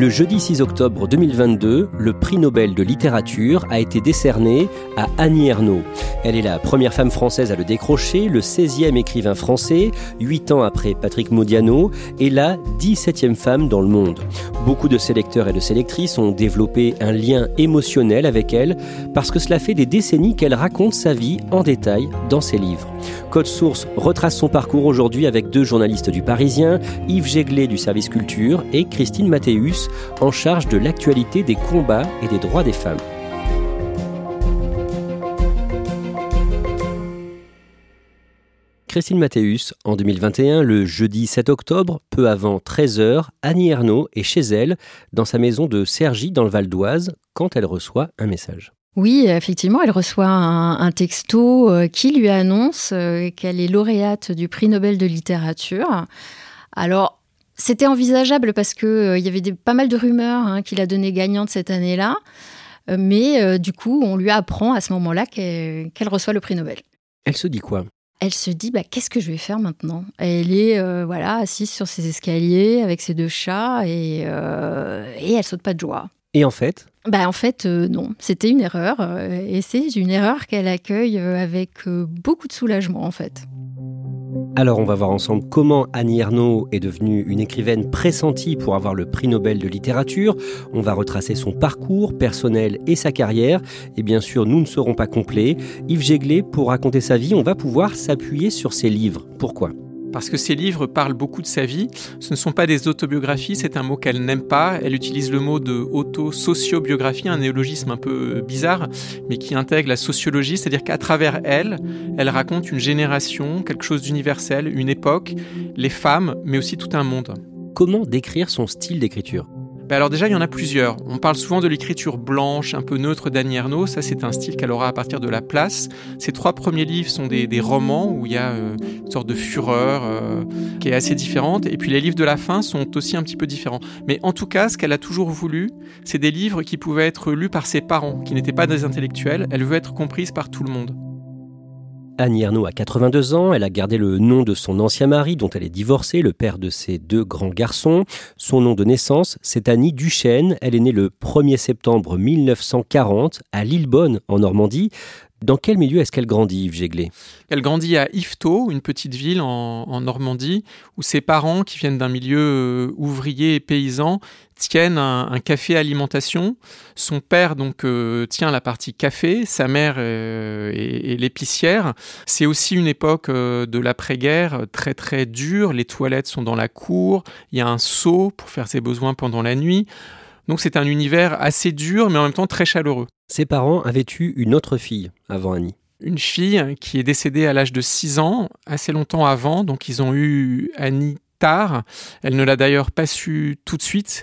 Le jeudi 6 octobre 2022, le prix Nobel de littérature a été décerné à Annie Ernaux. Elle est la première femme française à le décrocher, le 16e écrivain français, 8 ans après Patrick Modiano, et la 17e femme dans le monde. Beaucoup de ses lecteurs et de ses lectrices ont développé un lien émotionnel avec elle parce que cela fait des décennies qu'elle raconte sa vie en détail dans ses livres. Code Source retrace son parcours aujourd'hui avec deux journalistes du Parisien, Yves Jéglet du service culture et Christine Mathéus, en charge de l'actualité des combats et des droits des femmes. Christine Mathéus, en 2021, le jeudi 7 octobre, peu avant 13h, Annie Ernaux est chez elle, dans sa maison de Cergy, dans le Val d'Oise, quand elle reçoit un message. Oui, effectivement, elle reçoit un, texto euh, qui lui annonce euh, qu'elle est lauréate du prix Nobel de littérature. Alors, c'était envisageable parce qu'il euh, y avait pas mal de rumeurs hein, qu'il a donné gagnante cette année-là. mais du coup, on lui apprend à ce moment-là qu'elle reçoit le prix Nobel. Elle se dit quoi? Elle se dit bah, qu'est-ce que je vais faire maintenant? Elle est voilà assise sur ses escaliers avec ses deux chats et, et elle saute pas de joie. Et en fait? Bah en fait non, c'était une erreur et c'est une erreur qu'elle accueille avec beaucoup de soulagement en fait. Alors on va voir ensemble comment Annie Ernaux est devenue une écrivaine pressentie pour avoir le prix Nobel de littérature. On va retracer son parcours personnel et sa carrière. Et bien sûr, nous ne serons pas complets. Yves Jéglet, pour raconter sa vie, on va pouvoir s'appuyer sur ses livres. Pourquoi? Parce que ses livres parlent beaucoup de sa vie. Ce ne sont pas des autobiographies, c'est un mot qu'elle n'aime pas. Elle utilise le mot de auto-sociobiographie, un néologisme un peu bizarre, mais qui intègre la sociologie, c'est-à-dire qu'à travers elle, elle raconte une génération, quelque chose d'universel, une époque, les femmes, mais aussi tout un monde. Comment décrire son style d'écriture? Bah alors déjà, il y en a plusieurs. On parle souvent de l'écriture blanche, un peu neutre d'Annie Ernaux. Ça, c'est un style qu'elle aura à partir de la place. Ses trois premiers livres sont des, romans où il y a euh, une sorte de fureur euh, qui est assez différente. Et puis les livres de la fin sont aussi un petit peu différents. Mais en tout cas, ce qu'elle a toujours voulu, c'est des livres qui pouvaient être lus par ses parents, qui n'étaient pas des intellectuels. Elle veut être comprise par tout le monde. Annie Ernaux a 82 ans, elle a gardé le nom de son ancien mari dont elle est divorcée, le père de ses deux grands garçons. Son nom de naissance, c'est Annie Duchesne, elle est née le 1er septembre 1940 à Lillebonne en Normandie. Dans quel milieu est-ce qu'elle grandit, Yves Jéglet Elle grandit à Yvetot, une petite ville en, Normandie, où ses parents, qui viennent d'un milieu euh, ouvrier et paysan, tiennent un, café alimentation. Son père donc euh, tient la partie café, sa mère euh, est, l'épicière. C'est aussi une époque de l'après-guerre très très dure. Les toilettes sont dans la cour. Il y a un seau pour faire ses besoins pendant la nuit. Donc c'est un univers assez dur, mais en même temps très chaleureux. Ses parents avaient eu une autre fille avant Annie. Une fille qui est décédée à l'âge de 6 ans, assez longtemps avant, donc ils ont eu Annie tard. Elle ne l'a d'ailleurs pas su tout de suite.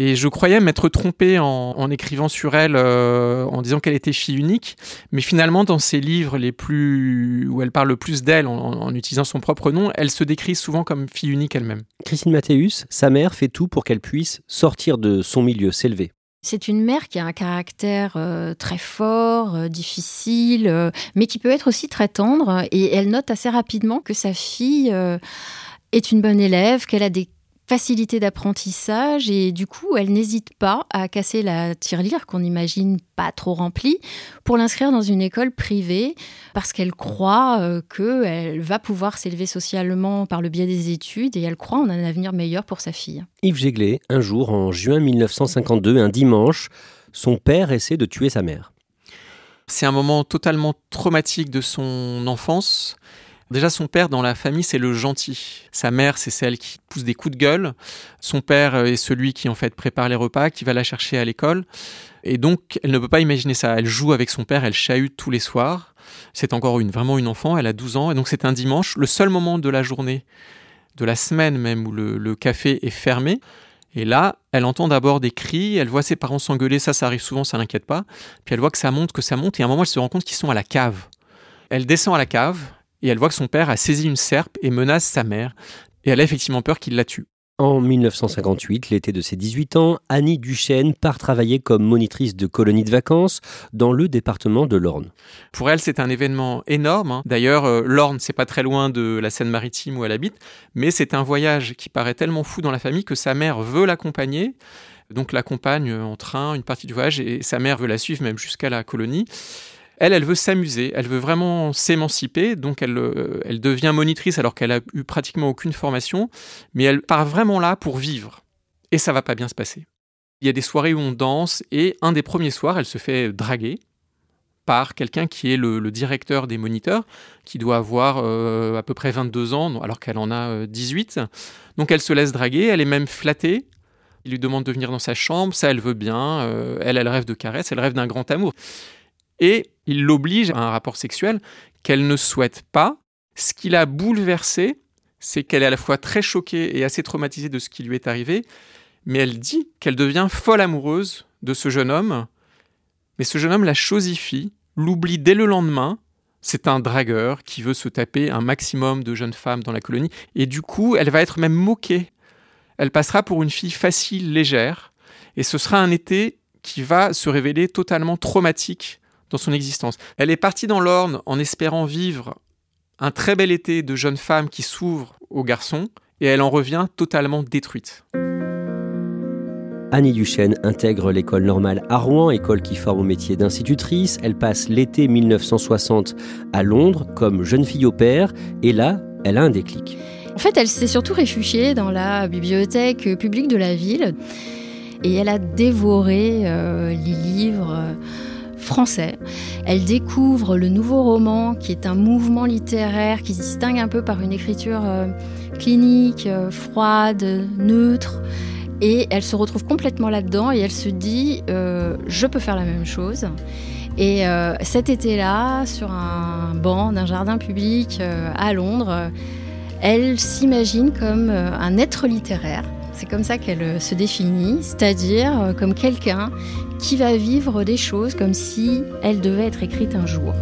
Et je croyais m'être trompé en, écrivant sur elle, euh, en disant qu'elle était fille unique. Mais finalement, dans ses livres les plus, où elle parle le plus d'elle, en, utilisant son propre nom, elle se décrit souvent comme fille unique elle-même. Christine Mathéus, sa mère fait tout pour qu'elle puisse sortir de son milieu, s'élever. C'est une mère qui a un caractère euh, très fort, euh, difficile, mais qui peut être aussi très tendre. Et elle note assez rapidement que sa fille est une bonne élève, qu'elle a des facilité d'apprentissage et du coup, elle n'hésite pas à casser la tirelire qu'on imagine pas trop remplie pour l'inscrire dans une école privée parce qu'elle croit euh, qu'elle va pouvoir s'élever socialement par le biais des études et elle croit en un avenir meilleur pour sa fille. Yves Jéglet, un jour en juin 1952, un dimanche, son père essaie de tuer sa mère. C'est un moment totalement traumatique de son enfance. Déjà, son père dans la famille, c'est le gentil. Sa mère, c'est celle qui pousse des coups de gueule. Son père est celui qui, en fait, prépare les repas, qui va la chercher à l'école. Et donc, elle ne peut pas imaginer ça. Elle joue avec son père, elle chahute tous les soirs. C'est encore une, vraiment une enfant, elle a 12 ans. Et donc, c'est un dimanche, le seul moment de la journée, de la semaine même, où le, café est fermé. Et là, elle entend d'abord des cris, elle voit ses parents s'engueuler, ça, ça arrive souvent, ça l'inquiète pas. Puis elle voit que ça monte, que ça monte, et à un moment, elle se rend compte qu'ils sont à la cave. Elle descend à la cave, et elle voit que son père a saisi une serpe et menace sa mère, et elle a effectivement peur qu'il la tue. En 1958, l'été de ses 18 ans, Annie Duchesne part travailler comme monitrice de colonie de vacances dans le département de l'Orne. Pour elle, c'est un événement énorme. Hein. D'ailleurs, euh, l'Orne, c'est pas très loin de la Seine-Maritime où elle habite, mais c'est un voyage qui paraît tellement fou dans la famille que sa mère veut l'accompagner. Donc l'accompagne en train une partie du voyage et sa mère veut la suivre même jusqu'à la colonie. Elle, elle veut s'amuser, elle veut vraiment s'émanciper, donc elle, euh, elle devient monitrice alors qu'elle a eu pratiquement aucune formation, mais elle part vraiment là pour vivre. Et ça va pas bien se passer. Il y a des soirées où on danse, et un des premiers soirs, elle se fait draguer par quelqu'un qui est le, directeur des moniteurs, qui doit avoir euh, à peu près 22 ans, alors qu'elle en a 18. Euh, donc elle se laisse draguer, elle est même flattée. Il lui demande de venir dans sa chambre, ça elle veut bien, elle, elle rêve de caresses, elle rêve d'un grand amour et il l'oblige à un rapport sexuel qu'elle ne souhaite pas. Ce qui l'a bouleversée, c'est qu'elle est à la fois très choquée et assez traumatisée de ce qui lui est arrivé, mais elle dit qu'elle devient folle amoureuse de ce jeune homme, mais ce jeune homme la chosifie, l'oublie dès le lendemain, c'est un dragueur qui veut se taper un maximum de jeunes femmes dans la colonie, et du coup, elle va être même moquée. Elle passera pour une fille facile, légère, et ce sera un été qui va se révéler totalement traumatique dans son existence. Elle est partie dans l'Orne en espérant vivre un très bel été de jeune femme qui s'ouvre aux garçons, et elle en revient totalement détruite. Annie Duchesne intègre l'école normale à Rouen, école qui forme au métier d'institutrice. Elle passe l'été 1960 à Londres comme jeune fille au père, et là, elle a un déclic. En fait, elle s'est surtout réfugiée dans la bibliothèque publique de la ville, et elle a dévoré euh, les livres. Euh, français. Elle découvre le nouveau roman, qui est un mouvement littéraire qui se distingue un peu par une écriture euh, clinique, euh, froide, neutre. Et elle se retrouve complètement là-dedans et elle se dit, euh, je peux faire la même chose. Et cet été-là, sur un banc d'un jardin public à Londres, elle s'imagine comme un être littéraire. C'est comme ça qu'elle se définit, c'est-à-dire comme quelqu'un qui va vivre des choses comme si elles devaient être écrites un jour.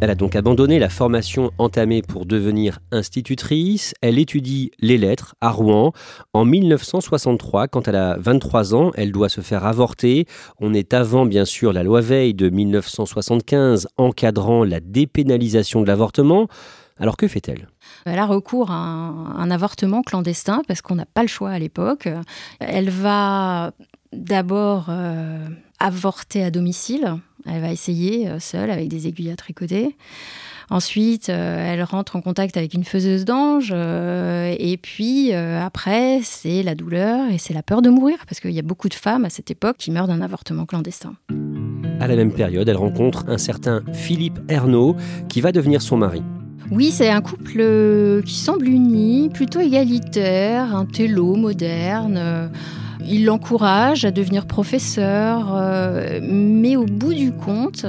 Elle a donc abandonné la formation entamée pour devenir institutrice. Elle étudie les lettres à Rouen. En 1963, quand elle a 23 ans, elle doit se faire avorter. On est avant, bien sûr, la loi Veil de 1975 encadrant la dépénalisation de l'avortement. Alors que fait-elle? Elle a recours à un, avortement clandestin parce qu'on n'a pas le choix à l'époque. Elle va d'abord euh, avorter à domicile. Elle va essayer euh, seule avec des aiguilles à tricoter. Ensuite, euh, elle rentre en contact avec une faiseuse d'ange. et puis, après, c'est la douleur et c'est la peur de mourir, parce qu'il y a beaucoup de femmes à cette époque qui meurent d'un avortement clandestin. À la même période, elle rencontre un certain Philippe Ernaud, qui va devenir son mari. Oui, c'est un couple euh, qui semble uni, plutôt égalitaire, un télo moderne. Il l'encourage à devenir professeur, euh, mais au bout du compte,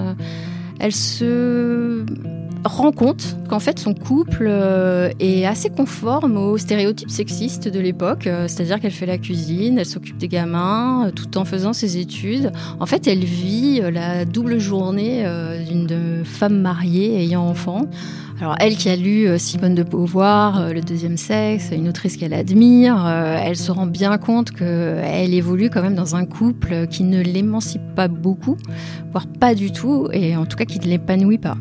elle se rend compte qu'en fait son couple euh, est assez conforme aux stéréotypes sexistes de l'époque, c'est-à-dire qu'elle fait la cuisine, elle s'occupe des gamins tout en faisant ses études. En fait, elle vit la double journée d'une femme mariée ayant enfant. Alors elle qui a lu euh, Simone de Beauvoir, euh, Le deuxième sexe, une autrice qu'elle admire, euh, elle se rend bien compte qu'elle évolue quand même dans un couple qui ne l'émancipe pas beaucoup, voire pas du tout, et en tout cas qui ne l'épanouit pas.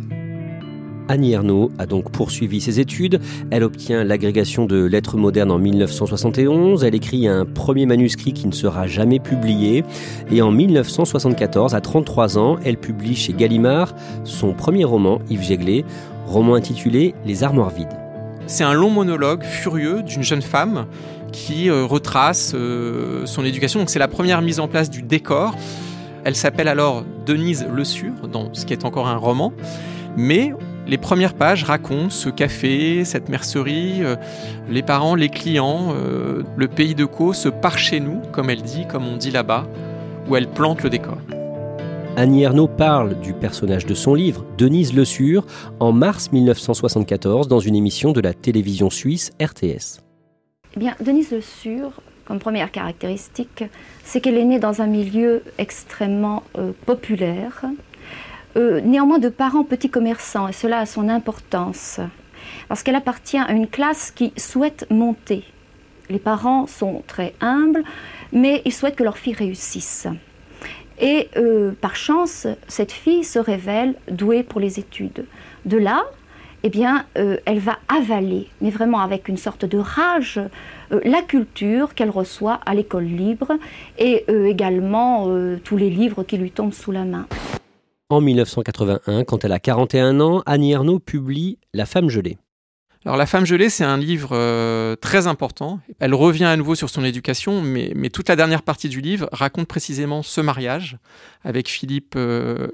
Annie Ernaux a donc poursuivi ses études. Elle obtient l'agrégation de lettres modernes en 1971. Elle écrit un premier manuscrit qui ne sera jamais publié. Et en 1974, à 33 ans, elle publie chez Gallimard son premier roman, Yves Jéglé roman intitulé Les armoires vides. C'est un long monologue furieux d'une jeune femme qui euh, retrace euh, son éducation. C'est la première mise en place du décor. Elle s'appelle alors Denise Le Sur, dans ce qui est encore un roman. Mais les premières pages racontent ce café, cette mercerie, euh, les parents, les clients, le pays de Caux, ce par chez nous, comme elle dit, comme on dit là-bas, où elle plante le décor. Annie Ernaux parle du personnage de son livre, Denise Le Sur, en mars 1974 dans une émission de la télévision suisse RTS. Eh bien, Denise Le Sur, comme première caractéristique, c'est qu'elle est née dans un milieu extrêmement euh, populaire, euh, néanmoins de parents petits commerçants, et cela a son importance, parce qu'elle appartient à une classe qui souhaite monter. Les parents sont très humbles, mais ils souhaitent que leur fille réussisse. Et euh, par chance, cette fille se révèle douée pour les études. De là, eh bien, euh, elle va avaler, mais vraiment avec une sorte de rage, euh, la culture qu'elle reçoit à l'école libre et également tous les livres qui lui tombent sous la main. En 1981, quand elle a 41 ans, Annie Ernaux publie La femme gelée. Alors La femme gelée, c'est un livre euh, très important. Elle revient à nouveau sur son éducation, mais, toute la dernière partie du livre raconte précisément ce mariage avec Philippe euh,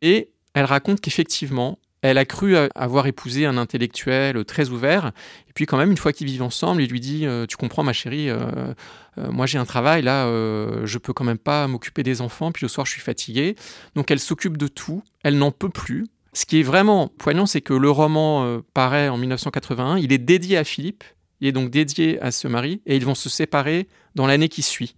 Et elle raconte qu'effectivement, elle a cru avoir épousé un intellectuel très ouvert. Et puis quand même, une fois qu'ils vivent ensemble, il lui dit euh, Tu comprends ma chérie, euh, moi j'ai un travail, là je peux quand même pas m'occuper des enfants, puis le soir je suis fatiguée. Donc elle s'occupe de tout, elle n'en peut plus. Ce qui est vraiment poignant, c'est que le roman euh, paraît en 1981, il est dédié à Philippe, il est donc dédié à ce mari, et ils vont se séparer dans l'année qui suit.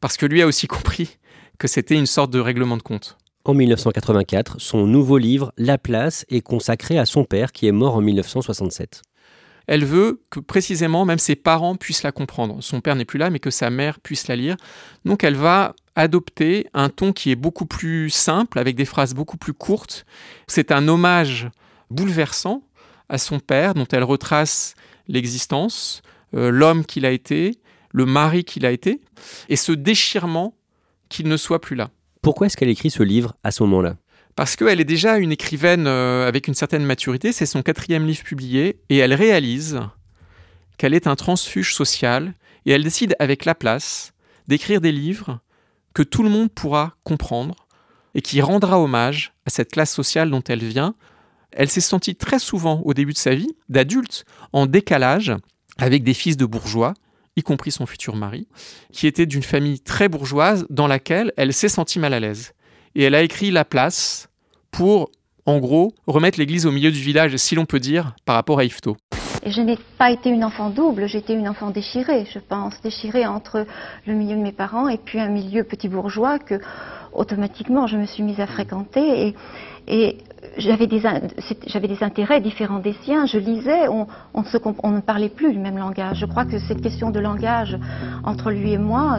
Parce que lui a aussi compris que c'était une sorte de règlement de compte. En 1984, son nouveau livre, La place, est consacré à son père qui est mort en 1967. Elle veut que précisément même ses parents puissent la comprendre. Son père n'est plus là, mais que sa mère puisse la lire. Donc elle va adopter un ton qui est beaucoup plus simple, avec des phrases beaucoup plus courtes. C'est un hommage bouleversant à son père, dont elle retrace l'existence, euh, l'homme qu'il a été, le mari qu'il a été, et ce déchirement qu'il ne soit plus là. Pourquoi est-ce qu'elle écrit ce livre à ce moment-là? Parce qu'elle est déjà une écrivaine euh, avec une certaine maturité, c'est son quatrième livre publié, et elle réalise qu'elle est un transfuge social, et elle décide avec la place d'écrire des livres que tout le monde pourra comprendre, et qui rendra hommage à cette classe sociale dont elle vient. Elle s'est sentie très souvent au début de sa vie, d'adulte, en décalage avec des fils de bourgeois, y compris son futur mari, qui était d'une famille très bourgeoise dans laquelle elle s'est sentie mal à l'aise et elle a écrit La place pour, en gros, remettre l'église au milieu du village, si l'on peut dire, par rapport à Yvetot. Et je n'ai pas été une enfant double, j'étais une enfant déchirée, je pense, déchirée entre le milieu de mes parents et puis un milieu petit bourgeois que automatiquement je me suis mise à fréquenter et, et j'avais des, j'avais des intérêts différents des siens, je lisais, on, on, se, on, ne parlait plus le même langage. Je crois que cette question de langage entre lui et moi,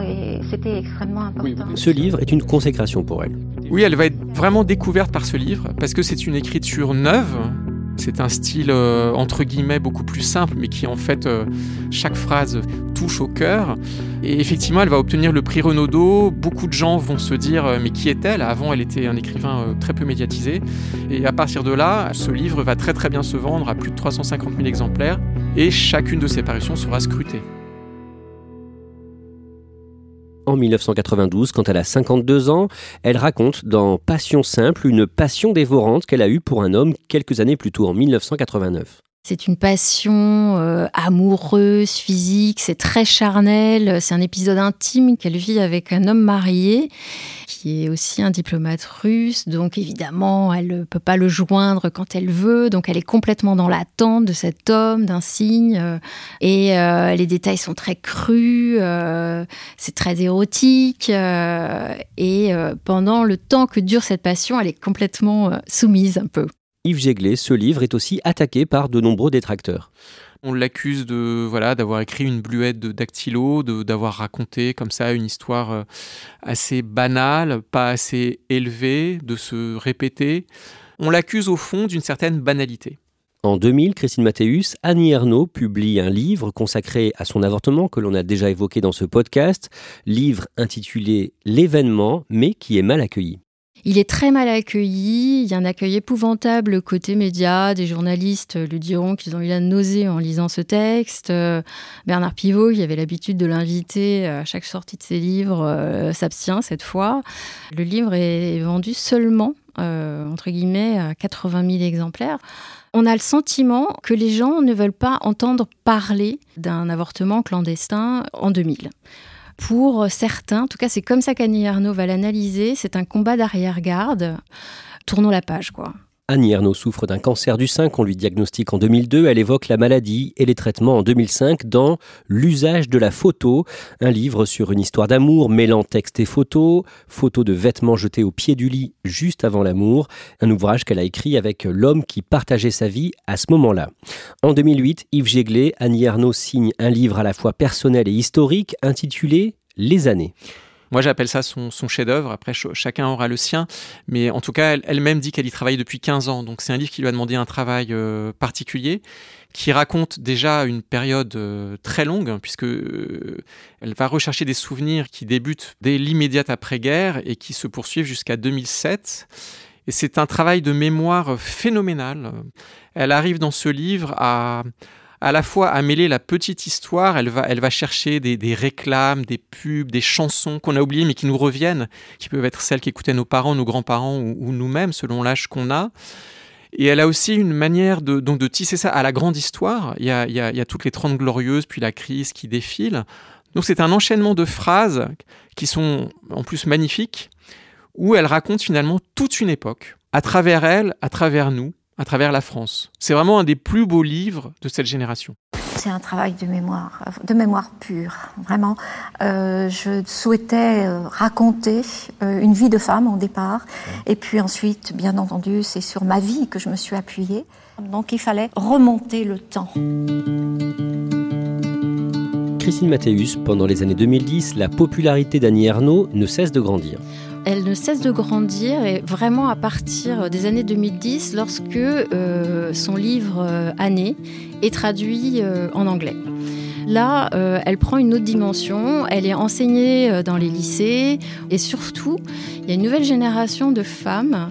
c'était extrêmement important. Ce livre est une consécration pour elle. Oui, elle va être vraiment découverte par ce livre, parce que c'est une écriture neuve, c'est un style euh, entre guillemets beaucoup plus simple, mais qui en fait euh, chaque phrase touche au cœur. Et effectivement, elle va obtenir le prix Renaudot. Beaucoup de gens vont se dire euh, mais qui est-elle? Avant, elle était un écrivain très peu médiatisé. Et à partir de là, ce livre va très très bien se vendre à plus de 350 000 exemplaires. Et chacune de ses parutions sera scrutée en 1992, quand elle a 52 ans, elle raconte dans Passion simple une passion dévorante qu'elle a eue pour un homme quelques années plus tôt, en 1989. C'est une passion euh, amoureuse, physique, c'est très charnel, c'est un épisode intime qu'elle vit avec un homme marié qui est aussi un diplomate russe, donc évidemment elle ne peut pas le joindre quand elle veut, donc elle est complètement dans l'attente de cet homme, d'un signe, euh, et euh, les détails sont très crus, c'est très érotique, et pendant le temps que dure cette passion, elle est complètement soumise un peu. Yves Jéglé, ce livre est aussi attaqué par de nombreux détracteurs. On l'accuse de voilà d'avoir écrit une bluette de dactylo, d'avoir raconté comme ça une histoire euh, assez banale, pas assez élevée, de se répéter. On l'accuse au fond d'une certaine banalité. En 2000, Christine Mathéus, Annie Ernaux publie un livre consacré à son avortement que l'on a déjà évoqué dans ce podcast, livre intitulé L'événement, mais qui est mal accueilli. Il est très mal accueilli. Il y a un accueil épouvantable côté médias. Des journalistes lui diront qu'ils ont eu la nausée en lisant ce texte. Euh, Bernard Pivot, qui avait l'habitude de l'inviter à chaque sortie de ses livres, euh, s'abstient cette fois. Le livre est vendu seulement euh, entre guillemets, à 80 000 exemplaires. On a le sentiment que les gens ne veulent pas entendre parler d'un avortement clandestin en 2000 pour certains, en tout cas c'est comme ça qu'Annie Arnaud va l'analyser, c'est un combat d'arrière-garde. Tournons la page, quoi. Annie Ernaux souffre d'un cancer du sein qu'on lui diagnostique en 2002. Elle évoque la maladie et les traitements en 2005 dans L'usage de la photo, un livre sur une histoire d'amour mêlant texte et photo, photos de vêtements jetés au pied du lit juste avant l'amour, un ouvrage qu'elle a écrit avec l'homme qui partageait sa vie à ce moment-là. En 2008, Yves Jéglé, Annie Ernaux signe un livre à la fois personnel et historique intitulé Les années. Moi, j'appelle ça son, chef-d'œuvre. Après, chacun aura le sien. Mais en tout cas, elle-même dit qu'elle y travaille depuis 15 ans. Donc, c'est un livre qui lui a demandé un travail euh, particulier, qui raconte déjà une période euh, très longue, hein, puisque euh, elle va rechercher des souvenirs qui débutent dès l'immédiate après-guerre et qui se poursuivent jusqu'à 2007. Et c'est un travail de mémoire phénoménal. Elle arrive dans ce livre à à la fois à mêler la petite histoire, elle va, elle va chercher des, réclames, des pubs, des chansons qu'on a oubliées mais qui nous reviennent, qui peuvent être celles qu'écoutaient nos parents, nos grands-parents ou, nous-mêmes selon l'âge qu'on a. Et elle a aussi une manière de, donc de tisser ça à la grande histoire. Il y a, il y a, toutes les Trente Glorieuses, puis la crise qui défile. Donc c'est un enchaînement de phrases qui sont en plus magnifiques, où elle raconte finalement toute une époque, à travers elle, à travers nous, à travers la France. C'est vraiment un des plus beaux livres de cette génération. C'est un travail de mémoire, de mémoire pure. Vraiment, euh, je souhaitais euh, raconter euh, une vie de femme au départ, et puis ensuite, bien entendu, c'est sur ma vie que je me suis appuyée. Donc il fallait remonter le temps. Christine Mathéus, pendant les années 2010, la popularité d'Annie Ernaux ne cesse de grandir elle ne cesse de grandir et vraiment à partir des années 2010 lorsque euh, son livre euh, Année est traduit euh, en anglais. Là, elle prend une autre dimension, elle est enseignée dans les lycées et surtout, il y a une nouvelle génération de femmes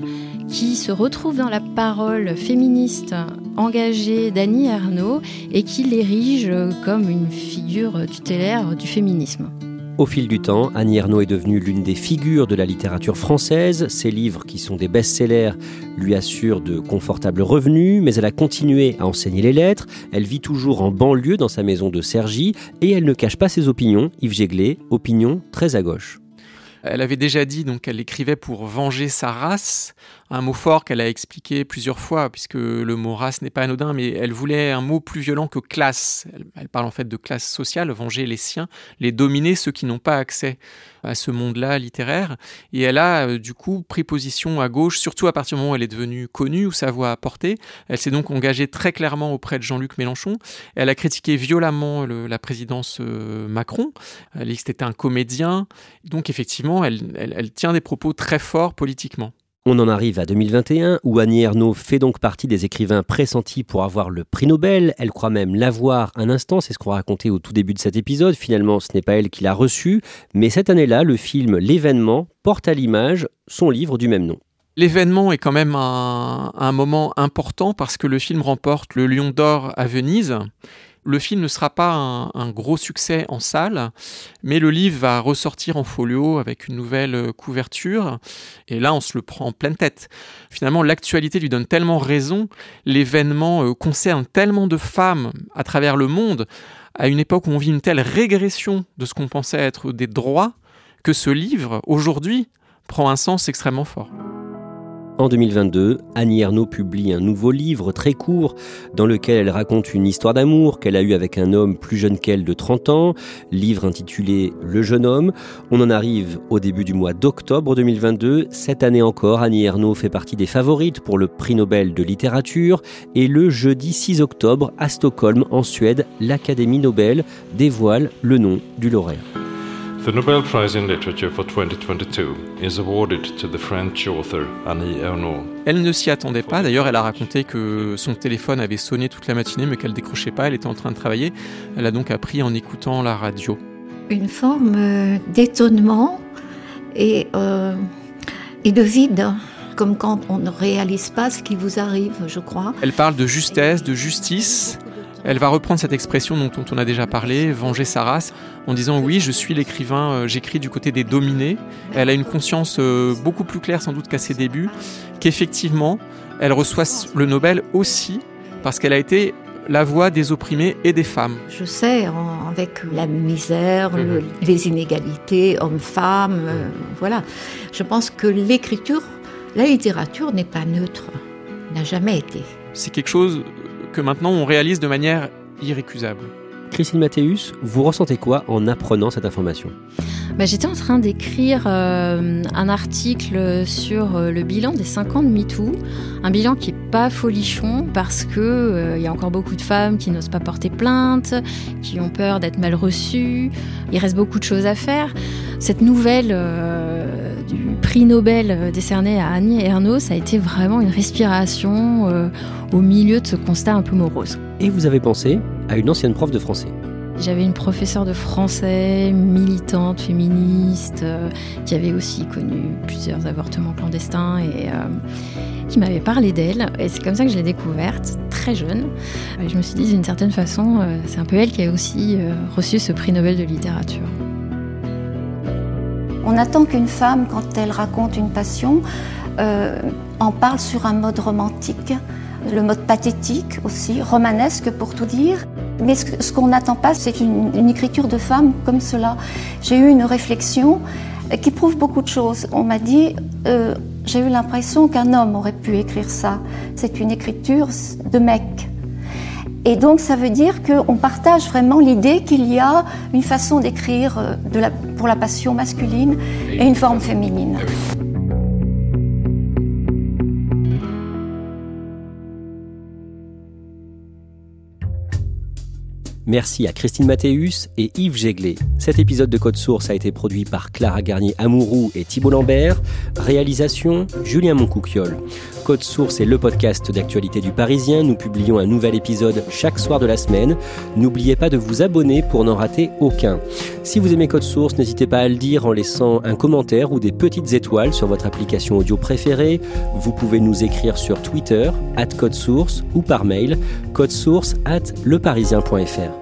qui se retrouvent dans la parole féministe engagée d'Annie Arnaud et qui l'érige comme une figure tutélaire du féminisme. Au fil du temps, Annie Ernaux est devenue l'une des figures de la littérature française. Ses livres, qui sont des best-sellers, lui assurent de confortables revenus, mais elle a continué à enseigner les lettres. Elle vit toujours en banlieue dans sa maison de Cergy et elle ne cache pas ses opinions. Yves Jéglé, opinions très à gauche. Elle avait déjà dit qu'elle écrivait pour venger sa race, un mot fort qu'elle a expliqué plusieurs fois, puisque le mot race n'est pas anodin, mais elle voulait un mot plus violent que classe. Elle, parle en fait de classe sociale, venger les siens, les dominer, ceux qui n'ont pas accès à ce monde-là littéraire. Et elle a euh, du coup pris position à gauche, surtout à partir du moment où elle est devenue connue, où sa voix a porté. Elle s'est donc engagée très clairement auprès de Jean-Luc Mélenchon. Elle a critiqué violemment la présidence euh, Macron. Elle dit que c'était un comédien. Donc effectivement, elle tient des propos très forts politiquement. On en arrive à 2021 où Annie Ernaux fait donc partie des écrivains pressentis pour avoir le prix Nobel. Elle croit même l'avoir un instant, c'est ce qu'on racontait au tout début de cet épisode. Finalement, ce n'est pas elle qui l'a reçu, mais cette année-là, le film L'événement porte à l'image son livre du même nom. L'événement est quand même un, un moment important parce que le film remporte le Lion d'Or à Venise le film ne sera pas un, gros succès en salle, mais le livre va ressortir en folio avec une nouvelle euh, couverture. Et là, on se le prend en pleine tête. Finalement, l'actualité lui donne tellement raison, l'événement euh, concerne tellement de femmes à travers le monde, à une époque où on vit une telle régression de ce qu'on pensait être des droits, que ce livre, aujourd'hui, prend un sens extrêmement fort. En 2022, Annie Ernaux publie un nouveau livre très court dans lequel elle raconte une histoire d'amour qu'elle a eue avec un homme plus jeune qu'elle de 30 ans, livre intitulé Le jeune homme. On en arrive au début du mois d'octobre 2022. Cette année encore, Annie Ernaux fait partie des favorites pour le prix Nobel de littérature et le jeudi 6 octobre à Stockholm en Suède, l'Académie Nobel dévoile le nom du lauréat. The Nobel Prize in Literature for 2022 is awarded to the French author Annie Ernaux. Elle ne s'y attendait pas. D'ailleurs, elle a raconté que son téléphone avait sonné toute la matinée, mais qu'elle décrochait pas. Elle était en train de travailler. Elle a donc appris en écoutant la radio. Une forme euh, d'étonnement et, euh, et de vide comme quand on ne réalise pas ce qui vous arrive, je crois. Elle parle de justesse, de justice, Elle va reprendre cette expression dont, on a déjà parlé, venger sa race, en disant oui, je suis l'écrivain, euh, j'écris du côté des dominés. Elle a une conscience euh, beaucoup plus claire sans doute qu'à ses débuts, qu'effectivement, elle reçoit le Nobel aussi parce qu'elle a été la voix des opprimés et des femmes. Je sais, avec la misère, mhm. les inégalités hommes-femmes, euh, voilà. Je pense que l'écriture, la littérature n'est pas neutre, n'a jamais été. C'est quelque chose que maintenant on réalise de manière irrécusable. Christine Mathéus, vous ressentez quoi en apprenant cette information? Bah, J'étais en train d'écrire euh, un article sur euh, le bilan des 5 ans de MeToo, un bilan qui n'est pas folichon parce qu'il euh, il y a encore beaucoup de femmes qui n'osent pas porter plainte, qui ont peur d'être mal reçues, il reste beaucoup de choses à faire. Cette nouvelle prix Nobel décerné à Annie Ernaux, ça a été vraiment une respiration au milieu de ce constat un peu morose. Et vous avez pensé à une ancienne prof de français. J'avais une professeure de français, militante, féministe, euh, qui avait aussi connu plusieurs avortements clandestins et euh, qui m'avait parlé d'elle. Et c'est comme ça que je l'ai découverte, très jeune. Et je me suis dit, d'une certaine façon, euh, c'est un peu elle qui a aussi reçu ce prix Nobel de littérature. On attend qu'une femme, quand elle raconte une passion, en parle sur un mode romantique le mode pathétique aussi, romanesque pour tout dire. Mais ce, qu'on n'attend pas, c'est une, écriture de femme comme cela. J'ai eu une réflexion qui prouve beaucoup de choses. On m'a dit, euh, j'ai eu l'impression qu'un homme aurait pu écrire ça. C'est une écriture de mec. Et donc ça veut dire qu'on partage vraiment l'idée qu'il y a une façon d'écrire euh, pour la passion masculine et une forme féminine. Merci à Christine Mathéus et Yves Jéglet. Cet épisode de Code Source a été produit par Clara Garnier-Amouroux et Thibault Lambert. Réalisation Julien Moncouquiole. Code Source est le podcast d'actualité du Parisien. Nous publions un nouvel épisode chaque soir de la semaine. N'oubliez pas de vous abonner pour n'en rater aucun. Si vous aimez Code Source, n'hésitez pas à le dire en laissant un commentaire ou des petites étoiles sur votre application audio préférée. Vous pouvez nous écrire sur Twitter, at Code Source, ou par mail, codesource at leparisien.fr.